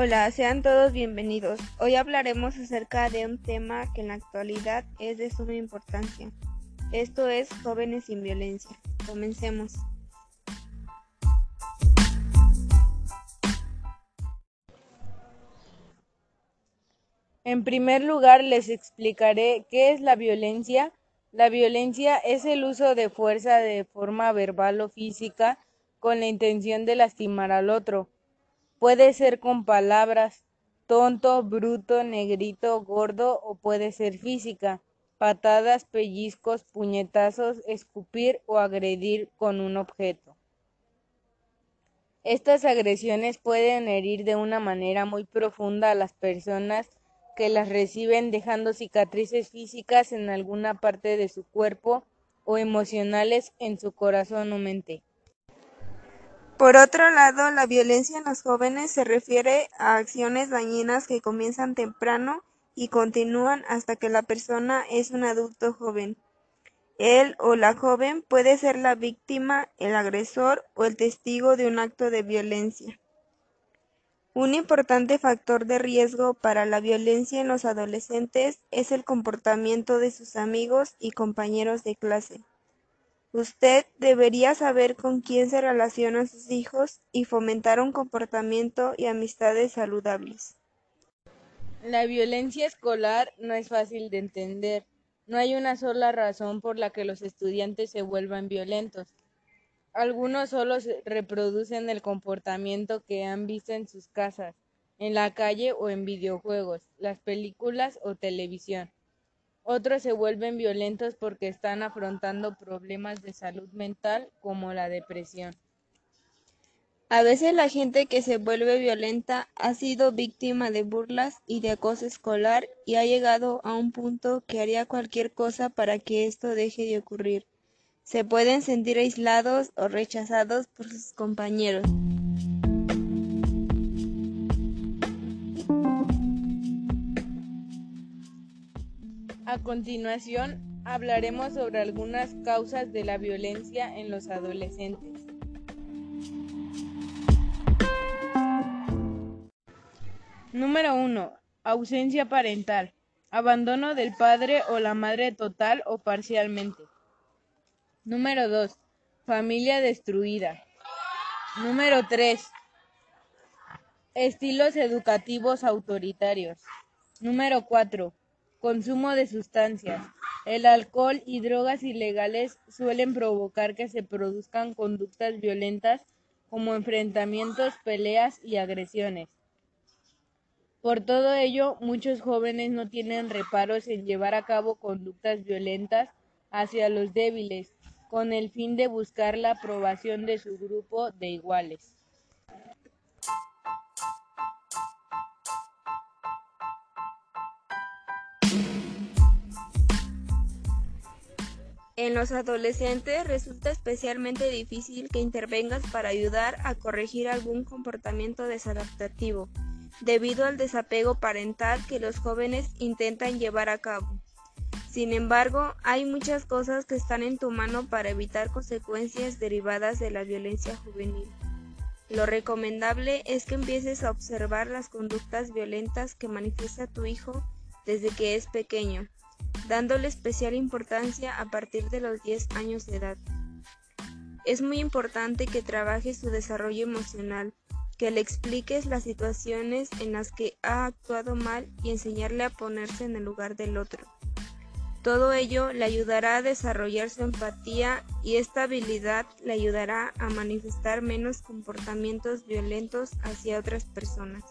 Hola, sean todos bienvenidos. Hoy hablaremos acerca de un tema que en la actualidad es de suma importancia. Esto es jóvenes sin violencia. Comencemos. En primer lugar, les explicaré qué es la violencia. La violencia es el uso de fuerza de forma verbal o física con la intención de lastimar al otro. Puede ser con palabras, tonto, bruto, negrito, gordo o puede ser física, patadas, pellizcos, puñetazos, escupir o agredir con un objeto. Estas agresiones pueden herir de una manera muy profunda a las personas que las reciben dejando cicatrices físicas en alguna parte de su cuerpo o emocionales en su corazón o mente. Por otro lado, la violencia en los jóvenes se refiere a acciones dañinas que comienzan temprano y continúan hasta que la persona es un adulto joven. Él o la joven puede ser la víctima, el agresor o el testigo de un acto de violencia. Un importante factor de riesgo para la violencia en los adolescentes es el comportamiento de sus amigos y compañeros de clase. Usted debería saber con quién se relacionan sus hijos y fomentar un comportamiento y amistades saludables. La violencia escolar no es fácil de entender. No hay una sola razón por la que los estudiantes se vuelvan violentos. Algunos solo reproducen el comportamiento que han visto en sus casas, en la calle o en videojuegos, las películas o televisión. Otros se vuelven violentos porque están afrontando problemas de salud mental como la depresión. A veces la gente que se vuelve violenta ha sido víctima de burlas y de acoso escolar y ha llegado a un punto que haría cualquier cosa para que esto deje de ocurrir se pueden sentir aislados o rechazados por sus compañeros. A continuación, hablaremos sobre algunas causas de la violencia en los adolescentes. Número 1. Ausencia parental. Abandono del padre o la madre total o parcialmente. Número 2. Familia destruida. Número 3. Estilos educativos autoritarios. Número 4. Consumo de sustancias. El alcohol y drogas ilegales suelen provocar que se produzcan conductas violentas como enfrentamientos, peleas y agresiones. Por todo ello, muchos jóvenes no tienen reparos en llevar a cabo conductas violentas hacia los débiles, con el fin de buscar la aprobación de su grupo de iguales. En los adolescentes resulta especialmente difícil que intervengas para ayudar a corregir algún comportamiento desadaptativo, debido al desapego parental que los jóvenes intentan llevar a cabo. Sin embargo, hay muchas cosas que están en tu mano para evitar consecuencias derivadas de la violencia juvenil. Lo recomendable es que empieces a observar las conductas violentas que manifiesta tu hijo desde que es pequeño, dándole especial importancia a partir de los 10 años de edad. Es muy importante que trabajes su desarrollo emocional, que le expliques las situaciones en las que ha actuado mal y enseñarle a ponerse en el lugar del otro. Todo ello le ayudará a desarrollar su empatía y esta habilidad le ayudará a manifestar menos comportamientos violentos hacia otras personas.